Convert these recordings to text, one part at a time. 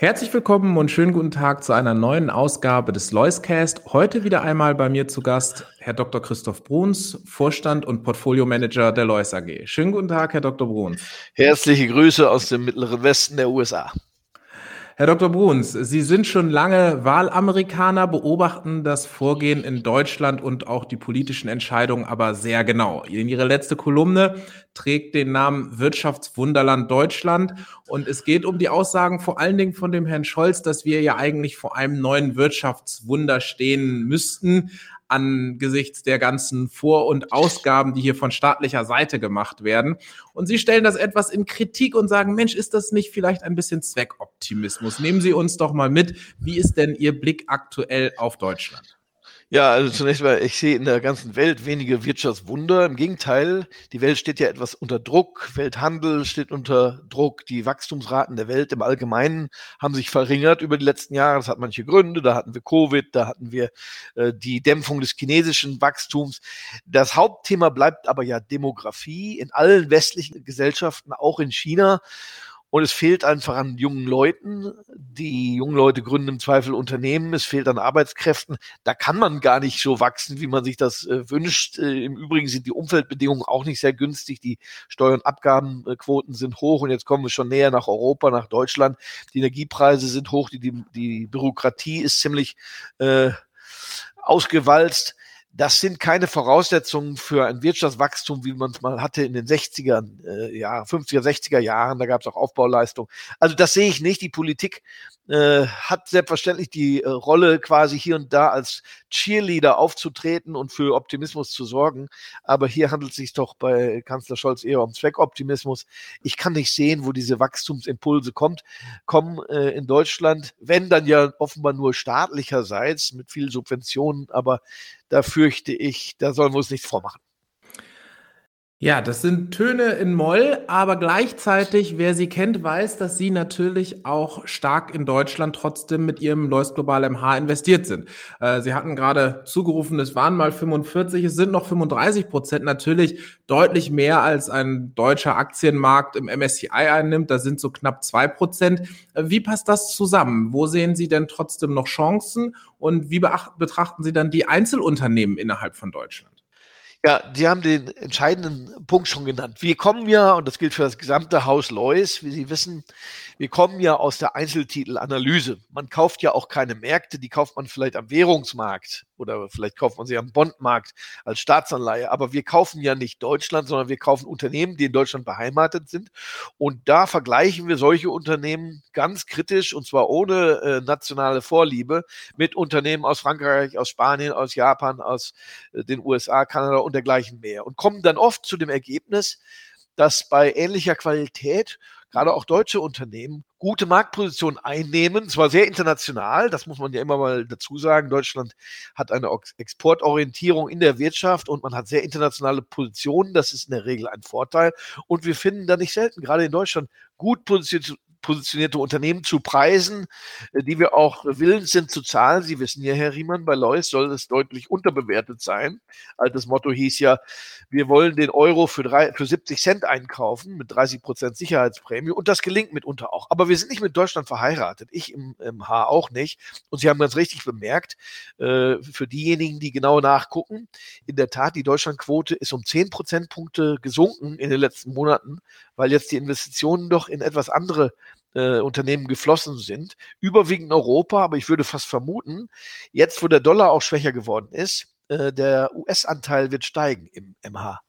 Herzlich willkommen und schönen guten Tag zu einer neuen Ausgabe des Loiscast. Heute wieder einmal bei mir zu Gast Herr Dr. Christoph Bruns, Vorstand und Portfolio-Manager der Lois AG. Schönen guten Tag, Herr Dr. Bruns. Herzliche Grüße aus dem mittleren Westen der USA. Herr Dr. Bruns, Sie sind schon lange Wahlamerikaner, beobachten das Vorgehen in Deutschland und auch die politischen Entscheidungen aber sehr genau. In Ihre letzte Kolumne trägt den Namen Wirtschaftswunderland Deutschland und es geht um die Aussagen vor allen Dingen von dem Herrn Scholz, dass wir ja eigentlich vor einem neuen Wirtschaftswunder stehen müssten angesichts der ganzen Vor- und Ausgaben, die hier von staatlicher Seite gemacht werden. Und Sie stellen das etwas in Kritik und sagen, Mensch, ist das nicht vielleicht ein bisschen Zweckoptimismus? Nehmen Sie uns doch mal mit. Wie ist denn Ihr Blick aktuell auf Deutschland? Ja, also zunächst mal, ich sehe in der ganzen Welt wenige Wirtschaftswunder. Im Gegenteil, die Welt steht ja etwas unter Druck. Welthandel steht unter Druck. Die Wachstumsraten der Welt im Allgemeinen haben sich verringert über die letzten Jahre. Das hat manche Gründe. Da hatten wir Covid, da hatten wir äh, die Dämpfung des chinesischen Wachstums. Das Hauptthema bleibt aber ja Demografie in allen westlichen Gesellschaften, auch in China. Und es fehlt einfach an jungen Leuten. Die jungen Leute gründen im Zweifel Unternehmen. Es fehlt an Arbeitskräften. Da kann man gar nicht so wachsen, wie man sich das äh, wünscht. Äh, Im Übrigen sind die Umfeldbedingungen auch nicht sehr günstig. Die Steuer- und Abgabenquoten sind hoch. Und jetzt kommen wir schon näher nach Europa, nach Deutschland. Die Energiepreise sind hoch. Die, die, die Bürokratie ist ziemlich äh, ausgewalzt das sind keine Voraussetzungen für ein Wirtschaftswachstum, wie man es mal hatte in den 60er äh, Jahren, 50er, 60er Jahren. Da gab es auch Aufbauleistung. Also das sehe ich nicht. Die Politik äh, hat selbstverständlich die äh, Rolle, quasi hier und da als Cheerleader aufzutreten und für Optimismus zu sorgen. Aber hier handelt es sich doch bei Kanzler Scholz eher um Zweckoptimismus. Ich kann nicht sehen, wo diese Wachstumsimpulse kommt, kommen äh, in Deutschland, wenn dann ja offenbar nur staatlicherseits mit viel Subventionen, aber da fürchte ich, da sollen wir uns nichts vormachen. Ja, das sind Töne in Moll, aber gleichzeitig, wer sie kennt, weiß, dass sie natürlich auch stark in Deutschland trotzdem mit ihrem Lois Global MH investiert sind. Äh, sie hatten gerade zugerufen, es waren mal 45, es sind noch 35 Prozent, natürlich deutlich mehr als ein deutscher Aktienmarkt im MSCI einnimmt. Da sind so knapp zwei Prozent. Äh, wie passt das zusammen? Wo sehen Sie denn trotzdem noch Chancen und wie betrachten Sie dann die Einzelunternehmen innerhalb von Deutschland? Ja, Sie haben den entscheidenden Punkt schon genannt. Wir kommen ja, und das gilt für das gesamte Haus Lois, wie Sie wissen, wir kommen ja aus der Einzeltitelanalyse. Man kauft ja auch keine Märkte, die kauft man vielleicht am Währungsmarkt oder vielleicht kauft man sie am Bondmarkt als Staatsanleihe. Aber wir kaufen ja nicht Deutschland, sondern wir kaufen Unternehmen, die in Deutschland beheimatet sind. Und da vergleichen wir solche Unternehmen ganz kritisch und zwar ohne äh, nationale Vorliebe mit Unternehmen aus Frankreich, aus Spanien, aus Japan, aus äh, den USA, Kanada und dergleichen mehr und kommen dann oft zu dem Ergebnis, dass bei ähnlicher Qualität gerade auch deutsche Unternehmen gute Marktpositionen einnehmen, zwar sehr international, das muss man ja immer mal dazu sagen. Deutschland hat eine Exportorientierung in der Wirtschaft und man hat sehr internationale Positionen, das ist in der Regel ein Vorteil. Und wir finden da nicht selten, gerade in Deutschland, gut positionierte Unternehmen zu Preisen, äh, die wir auch willens sind zu zahlen. Sie wissen ja, Herr Riemann, bei Lois soll es deutlich unterbewertet sein. Altes Motto hieß ja, wir wollen den Euro für, drei, für 70 Cent einkaufen mit 30 Prozent Sicherheitsprämie und das gelingt mitunter auch. Aber wir sind nicht mit Deutschland verheiratet. Ich im, im H auch nicht. Und Sie haben ganz richtig bemerkt, äh, für diejenigen, die genau nachgucken, in der Tat, die Deutschlandquote ist um 10 Prozentpunkte gesunken in den letzten Monaten, weil jetzt die Investitionen doch in etwas andere äh, Unternehmen geflossen sind, überwiegend Europa, aber ich würde fast vermuten, jetzt wo der Dollar auch schwächer geworden ist, äh, der US-Anteil wird steigen im MH.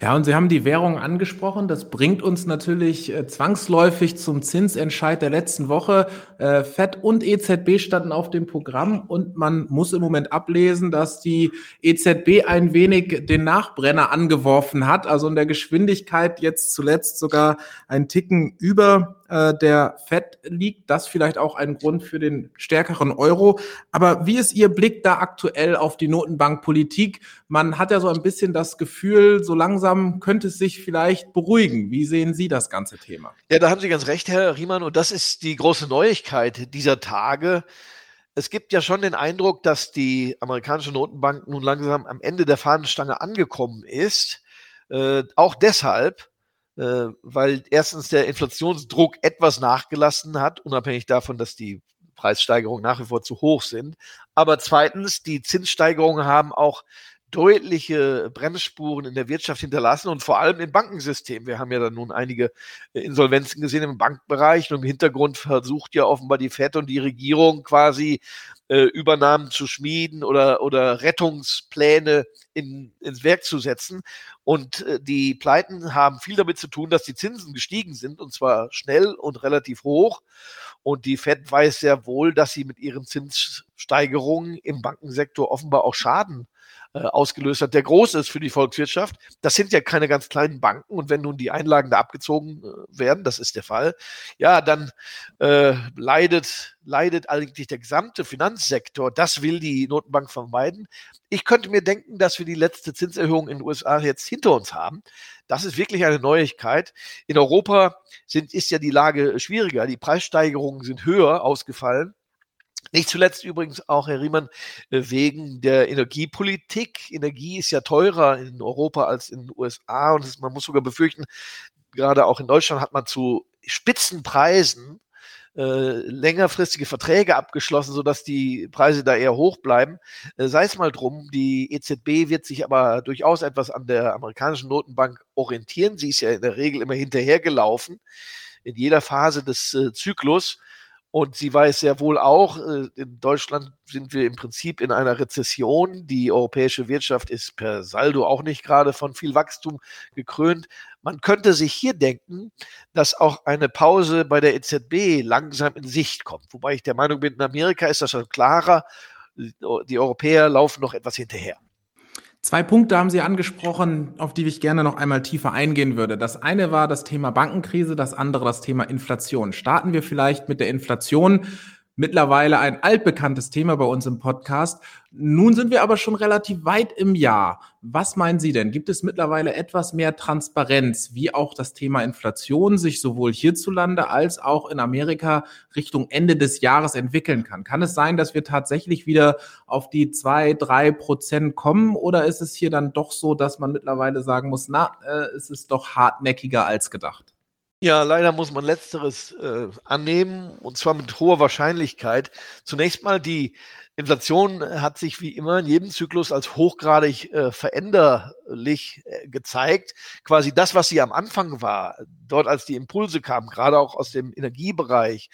Ja, und Sie haben die Währung angesprochen. Das bringt uns natürlich äh, zwangsläufig zum Zinsentscheid der letzten Woche. Äh, FED und EZB standen auf dem Programm und man muss im Moment ablesen, dass die EZB ein wenig den Nachbrenner angeworfen hat, also in der Geschwindigkeit jetzt zuletzt sogar ein Ticken über äh, der Fed liegt. Das vielleicht auch ein Grund für den stärkeren Euro. Aber wie ist Ihr Blick da aktuell auf die Notenbankpolitik? Man hat ja so ein bisschen das Gefühl, so langsam könnte es sich vielleicht beruhigen. Wie sehen Sie das ganze Thema? Ja, da haben Sie ganz recht, Herr Riemann. Und das ist die große Neuigkeit dieser Tage es gibt ja schon den Eindruck, dass die amerikanische Notenbank nun langsam am Ende der Fahnenstange angekommen ist. Äh, auch deshalb, äh, weil erstens der Inflationsdruck etwas nachgelassen hat, unabhängig davon, dass die Preissteigerungen nach wie vor zu hoch sind. Aber zweitens, die Zinssteigerungen haben auch deutliche Bremsspuren in der Wirtschaft hinterlassen und vor allem im Bankensystem. Wir haben ja dann nun einige äh, Insolvenzen gesehen im Bankbereich und im Hintergrund versucht ja offenbar die FED und die Regierung quasi äh, Übernahmen zu schmieden oder, oder Rettungspläne in, ins Werk zu setzen. Und äh, die Pleiten haben viel damit zu tun, dass die Zinsen gestiegen sind und zwar schnell und relativ hoch. Und die Fed weiß sehr wohl, dass sie mit ihren Zinssteigerungen im Bankensektor offenbar auch Schaden äh, ausgelöst hat, der groß ist für die Volkswirtschaft. Das sind ja keine ganz kleinen Banken und wenn nun die Einlagen da abgezogen äh, werden, das ist der Fall, ja, dann äh, leidet, leidet eigentlich der gesamte Finanzsektor. Das will die Notenbank vermeiden. Ich könnte mir denken, dass wir die letzte Zinserhöhung in den USA jetzt hinter uns haben. Das ist wirklich eine Neuigkeit. In Europa sind, ist ja die Lage schwieriger. Die Preissteigerungen sind höher ausgefallen. Nicht zuletzt übrigens auch, Herr Riemann, äh, wegen der Energiepolitik. Energie ist ja teurer in Europa als in den USA und man muss sogar befürchten, gerade auch in Deutschland hat man zu Spitzenpreisen äh, längerfristige Verträge abgeschlossen, sodass die Preise da eher hoch bleiben. Äh, sei es mal drum, die EZB wird sich aber durchaus etwas an der amerikanischen Notenbank orientieren. Sie ist ja in der Regel immer hinterhergelaufen in jeder Phase des äh, Zyklus. Und sie weiß sehr wohl auch, äh, in Deutschland sind wir im Prinzip in einer Rezession. Die europäische Wirtschaft ist per Saldo auch nicht gerade von viel Wachstum gekrönt. Man könnte sich hier denken, dass auch eine Pause bei der EZB langsam in Sicht kommt. Wobei ich der Meinung bin, in Amerika ist das schon klarer. Die Europäer laufen noch etwas hinterher. Zwei Punkte haben Sie angesprochen, auf die ich gerne noch einmal tiefer eingehen würde. Das eine war das Thema Bankenkrise, das andere das Thema Inflation. Starten wir vielleicht mit der Inflation mittlerweile ein altbekanntes Thema bei uns im Podcast. Nun sind wir aber schon relativ weit im Jahr. Was meinen Sie denn? Gibt es mittlerweile etwas mehr Transparenz, wie auch das Thema Inflation sich sowohl hierzulande als auch in Amerika Richtung Ende des Jahres entwickeln kann? Kann es sein, dass wir tatsächlich wieder auf die zwei, drei Prozent kommen oder ist es hier dann doch so, dass man mittlerweile sagen muss, na, äh, es ist doch hartnäckiger als gedacht? Ja, leider muss man letzteres äh, annehmen und zwar mit hoher Wahrscheinlichkeit. Zunächst mal die Inflation hat sich wie immer in jedem Zyklus als hochgradig äh, veränderlich äh, gezeigt. Quasi das, was sie am Anfang war, dort als die Impulse kamen, gerade auch aus dem Energiebereich,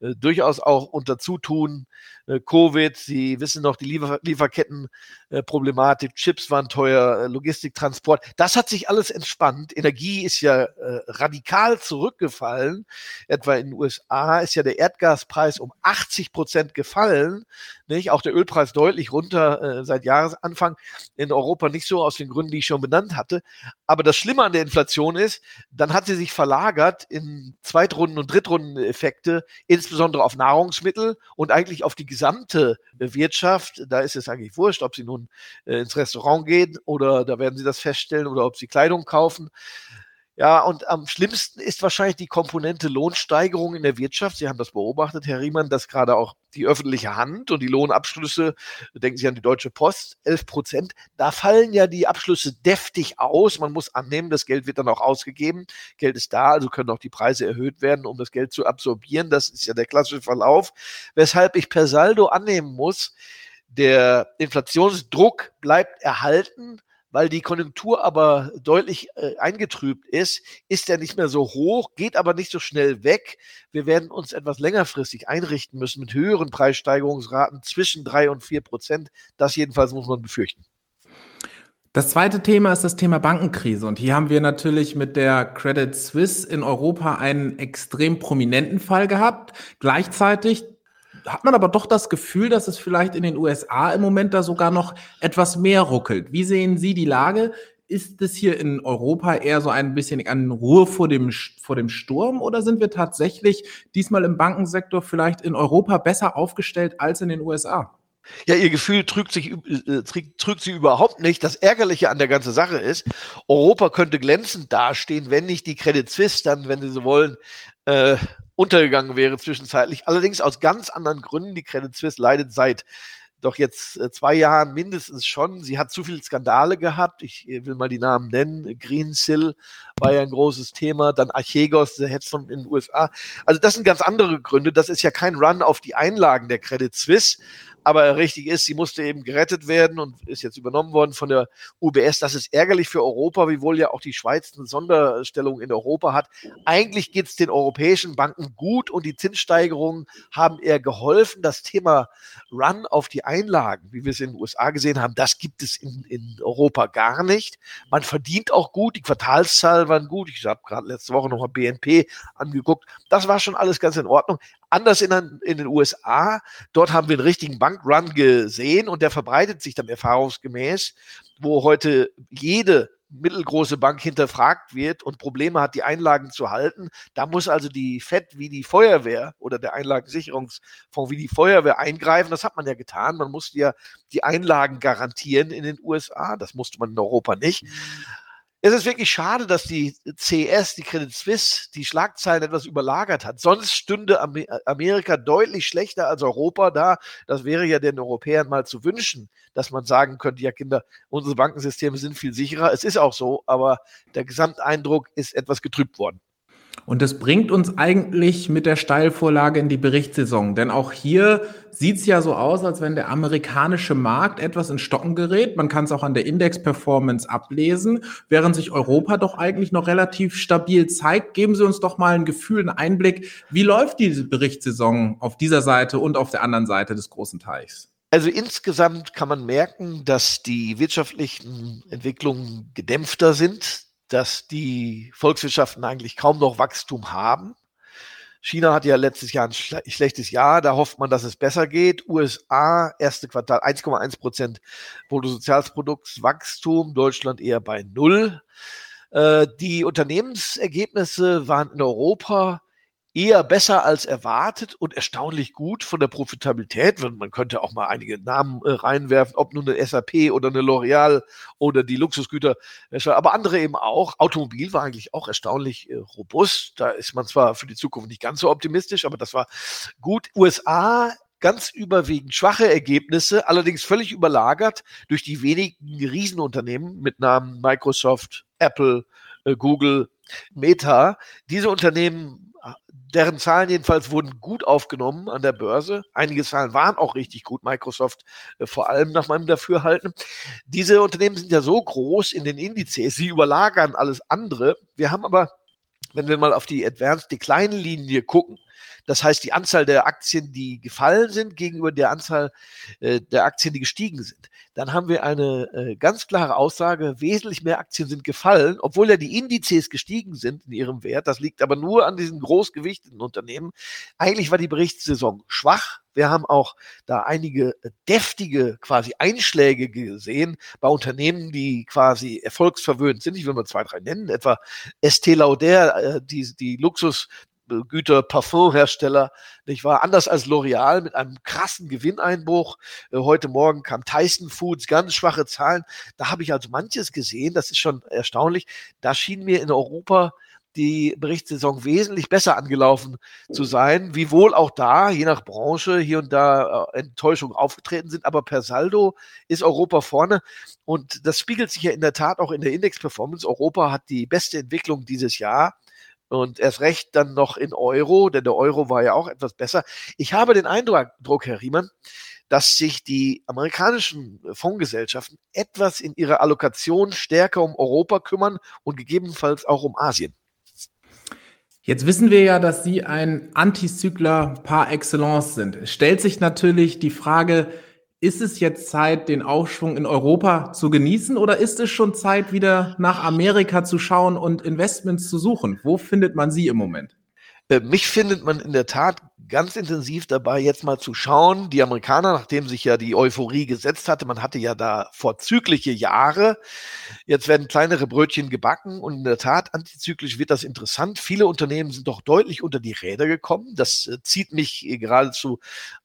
äh, durchaus auch unter Zutun äh, Covid. Sie wissen noch die Liefer Lieferkettenproblematik, äh, Chips waren teuer, äh, Logistik, Transport. Das hat sich alles entspannt. Energie ist ja äh, radikal zurückgefallen. Etwa in den USA ist ja der Erdgaspreis um 80 Prozent gefallen. Nicht? Auch der Ölpreis deutlich runter äh, seit Jahresanfang. In Europa nicht so aus den Gründen, die ich schon benannt hatte. Aber das Schlimme an der Inflation ist, dann hat sie sich verlagert in Zweitrunden- und Drittrundeneffekte, insbesondere auf Nahrungsmittel und eigentlich auf die gesamte Wirtschaft. Da ist es eigentlich wurscht, ob Sie nun äh, ins Restaurant gehen oder da werden Sie das feststellen oder ob Sie Kleidung kaufen. Ja, und am schlimmsten ist wahrscheinlich die Komponente Lohnsteigerung in der Wirtschaft. Sie haben das beobachtet, Herr Riemann, dass gerade auch die öffentliche Hand und die Lohnabschlüsse, denken Sie an die Deutsche Post, 11 Prozent, da fallen ja die Abschlüsse deftig aus. Man muss annehmen, das Geld wird dann auch ausgegeben. Geld ist da, also können auch die Preise erhöht werden, um das Geld zu absorbieren. Das ist ja der klassische Verlauf. Weshalb ich per Saldo annehmen muss, der Inflationsdruck bleibt erhalten weil die Konjunktur aber deutlich äh, eingetrübt ist, ist er nicht mehr so hoch, geht aber nicht so schnell weg. Wir werden uns etwas längerfristig einrichten müssen mit höheren Preissteigerungsraten zwischen drei und vier Prozent. Das jedenfalls muss man befürchten. Das zweite Thema ist das Thema Bankenkrise. Und hier haben wir natürlich mit der Credit Suisse in Europa einen extrem prominenten Fall gehabt. Gleichzeitig hat man aber doch das Gefühl, dass es vielleicht in den USA im Moment da sogar noch etwas mehr ruckelt. Wie sehen Sie die Lage? Ist es hier in Europa eher so ein bisschen an Ruhe vor dem, vor dem Sturm oder sind wir tatsächlich diesmal im Bankensektor vielleicht in Europa besser aufgestellt als in den USA? Ja, ihr Gefühl trügt sich, äh, trügt sie überhaupt nicht. Das Ärgerliche an der ganzen Sache ist, Europa könnte glänzend dastehen, wenn nicht die Credit Suisse dann, wenn sie so wollen, äh, untergegangen wäre zwischenzeitlich. Allerdings aus ganz anderen Gründen. Die Credit Suisse leidet seit doch jetzt äh, zwei Jahren mindestens schon. Sie hat zu viele Skandale gehabt. Ich äh, will mal die Namen nennen. Greensill war ja ein großes Thema. Dann Archegos, der Hedgefonds in den USA. Also das sind ganz andere Gründe. Das ist ja kein Run auf die Einlagen der Credit Suisse, aber richtig ist, sie musste eben gerettet werden und ist jetzt übernommen worden von der UBS. Das ist ärgerlich für Europa, wiewohl ja auch die Schweiz eine Sonderstellung in Europa hat. Eigentlich geht es den europäischen Banken gut und die Zinssteigerungen haben eher geholfen. Das Thema Run auf die Einlagen, wie wir es in den USA gesehen haben, das gibt es in, in Europa gar nicht. Man verdient auch gut, die Quartalszahlen waren gut. Ich habe gerade letzte Woche nochmal BNP angeguckt. Das war schon alles ganz in Ordnung. Anders in, in den USA, dort haben wir einen richtigen Bankrun gesehen und der verbreitet sich dann erfahrungsgemäß, wo heute jede mittelgroße Bank hinterfragt wird und Probleme hat, die Einlagen zu halten. Da muss also die FED wie die Feuerwehr oder der Einlagensicherungsfonds wie die Feuerwehr eingreifen. Das hat man ja getan. Man musste ja die Einlagen garantieren in den USA. Das musste man in Europa nicht. Es ist wirklich schade, dass die CS, die Credit Suisse, die Schlagzeilen etwas überlagert hat. Sonst stünde Amerika deutlich schlechter als Europa da. Das wäre ja den Europäern mal zu wünschen, dass man sagen könnte, ja Kinder, unsere Bankensysteme sind viel sicherer. Es ist auch so, aber der Gesamteindruck ist etwas getrübt worden. Und das bringt uns eigentlich mit der Steilvorlage in die Berichtssaison. Denn auch hier sieht es ja so aus, als wenn der amerikanische Markt etwas in Stocken gerät. Man kann es auch an der Index-Performance ablesen, während sich Europa doch eigentlich noch relativ stabil zeigt. Geben Sie uns doch mal ein Gefühl, einen Einblick. Wie läuft diese Berichtssaison auf dieser Seite und auf der anderen Seite des großen Teichs? Also insgesamt kann man merken, dass die wirtschaftlichen Entwicklungen gedämpfter sind dass die Volkswirtschaften eigentlich kaum noch Wachstum haben. China hat ja letztes Jahr ein schlechtes Jahr, da hofft man, dass es besser geht. USA, erste Quartal 1,1 Prozent Bruttosozialproduktswachstum, Deutschland eher bei null. Äh, die Unternehmensergebnisse waren in Europa eher besser als erwartet und erstaunlich gut von der Profitabilität. Man könnte auch mal einige Namen äh, reinwerfen, ob nun eine SAP oder eine L'Oreal oder die Luxusgüter, aber andere eben auch. Automobil war eigentlich auch erstaunlich äh, robust. Da ist man zwar für die Zukunft nicht ganz so optimistisch, aber das war gut. USA ganz überwiegend schwache Ergebnisse, allerdings völlig überlagert durch die wenigen Riesenunternehmen mit Namen Microsoft, Apple, äh, Google, Meta. Diese Unternehmen deren Zahlen jedenfalls wurden gut aufgenommen an der Börse. Einige Zahlen waren auch richtig gut, Microsoft äh, vor allem nach meinem Dafürhalten. Diese Unternehmen sind ja so groß in den Indizes, sie überlagern alles andere. Wir haben aber, wenn wir mal auf die Advanced Decline Linie gucken, das heißt, die Anzahl der Aktien, die gefallen sind, gegenüber der Anzahl äh, der Aktien, die gestiegen sind. Dann haben wir eine äh, ganz klare Aussage, wesentlich mehr Aktien sind gefallen, obwohl ja die Indizes gestiegen sind in ihrem Wert. Das liegt aber nur an diesen großgewichteten Unternehmen. Eigentlich war die Berichtssaison schwach. Wir haben auch da einige deftige quasi Einschläge gesehen bei Unternehmen, die quasi erfolgsverwöhnt sind. Ich will mal zwei, drei nennen, etwa Estée Lauder, äh, die, die Luxus Güter, Parfumhersteller, nicht wahr? Anders als L'Oreal mit einem krassen Gewinneinbruch. Äh, heute Morgen kam Tyson Foods, ganz schwache Zahlen. Da habe ich also manches gesehen, das ist schon erstaunlich. Da schien mir in Europa die Berichtssaison wesentlich besser angelaufen zu sein, wiewohl auch da, je nach Branche, hier und da äh, Enttäuschungen aufgetreten sind, aber per Saldo ist Europa vorne und das spiegelt sich ja in der Tat auch in der Index-Performance. Europa hat die beste Entwicklung dieses Jahr und erst recht dann noch in Euro, denn der Euro war ja auch etwas besser. Ich habe den Eindruck, Herr Riemann, dass sich die amerikanischen Fondsgesellschaften etwas in ihrer Allokation stärker um Europa kümmern und gegebenenfalls auch um Asien. Jetzt wissen wir ja, dass Sie ein Antizykler par excellence sind. Es stellt sich natürlich die Frage, ist es jetzt Zeit, den Aufschwung in Europa zu genießen oder ist es schon Zeit, wieder nach Amerika zu schauen und Investments zu suchen? Wo findet man sie im Moment? Äh, mich findet man in der Tat ganz intensiv dabei, jetzt mal zu schauen. Die Amerikaner, nachdem sich ja die Euphorie gesetzt hatte, man hatte ja da vorzügliche Jahre. Jetzt werden kleinere Brötchen gebacken und in der Tat, antizyklisch wird das interessant. Viele Unternehmen sind doch deutlich unter die Räder gekommen. Das äh, zieht mich geradezu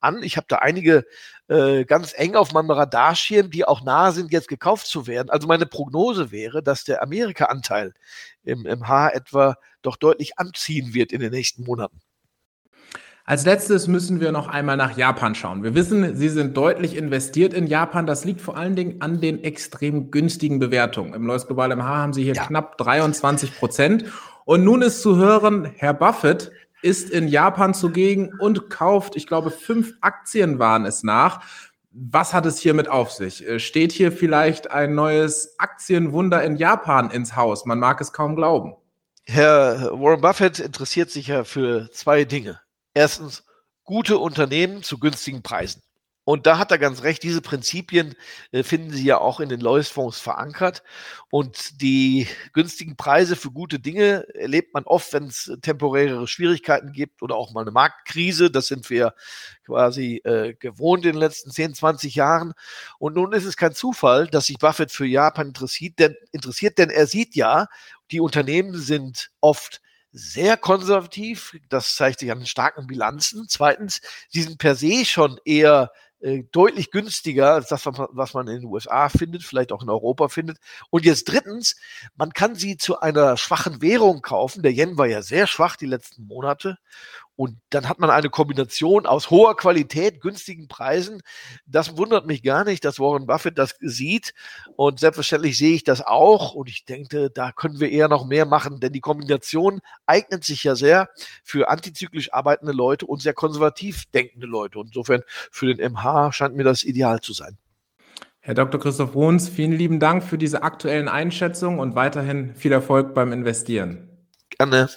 an. Ich habe da einige äh, ganz eng auf meinem Radarschirm, die auch nahe sind, jetzt gekauft zu werden. Also meine Prognose wäre, dass der Amerika-Anteil im, im Haar etwa doch deutlich anziehen wird in den nächsten Monaten. Als letztes müssen wir noch einmal nach Japan schauen. Wir wissen, Sie sind deutlich investiert in Japan. Das liegt vor allen Dingen an den extrem günstigen Bewertungen. Im Lois Global MH haben Sie hier ja. knapp 23 Prozent. Und nun ist zu hören, Herr Buffett ist in Japan zugegen und kauft, ich glaube, fünf Aktien waren es nach. Was hat es hiermit auf sich? Äh, steht hier vielleicht ein neues Aktienwunder in Japan ins Haus? Man mag es kaum glauben. Herr Warren Buffett interessiert sich ja für zwei Dinge. Erstens, gute Unternehmen zu günstigen Preisen. Und da hat er ganz recht, diese Prinzipien äh, finden Sie ja auch in den Lois-Fonds verankert. Und die günstigen Preise für gute Dinge erlebt man oft, wenn es temporäre Schwierigkeiten gibt oder auch mal eine Marktkrise. Das sind wir quasi äh, gewohnt in den letzten 10, 20 Jahren. Und nun ist es kein Zufall, dass sich Buffett für Japan interessiert, denn, interessiert, denn er sieht ja, die Unternehmen sind oft sehr konservativ. Das zeigt sich an den starken Bilanzen. Zweitens, sie sind per se schon eher äh, deutlich günstiger als das, was man in den USA findet, vielleicht auch in Europa findet. Und jetzt drittens, man kann sie zu einer schwachen Währung kaufen. Der Yen war ja sehr schwach die letzten Monate. Und dann hat man eine Kombination aus hoher Qualität, günstigen Preisen. Das wundert mich gar nicht, dass Warren Buffett das sieht. Und selbstverständlich sehe ich das auch. Und ich denke, da können wir eher noch mehr machen, denn die Kombination eignet sich ja sehr für antizyklisch arbeitende Leute und sehr konservativ denkende Leute. Und insofern für den MH scheint mir das ideal zu sein. Herr Dr. Christoph Bruns, vielen lieben Dank für diese aktuellen Einschätzungen und weiterhin viel Erfolg beim Investieren. Gerne.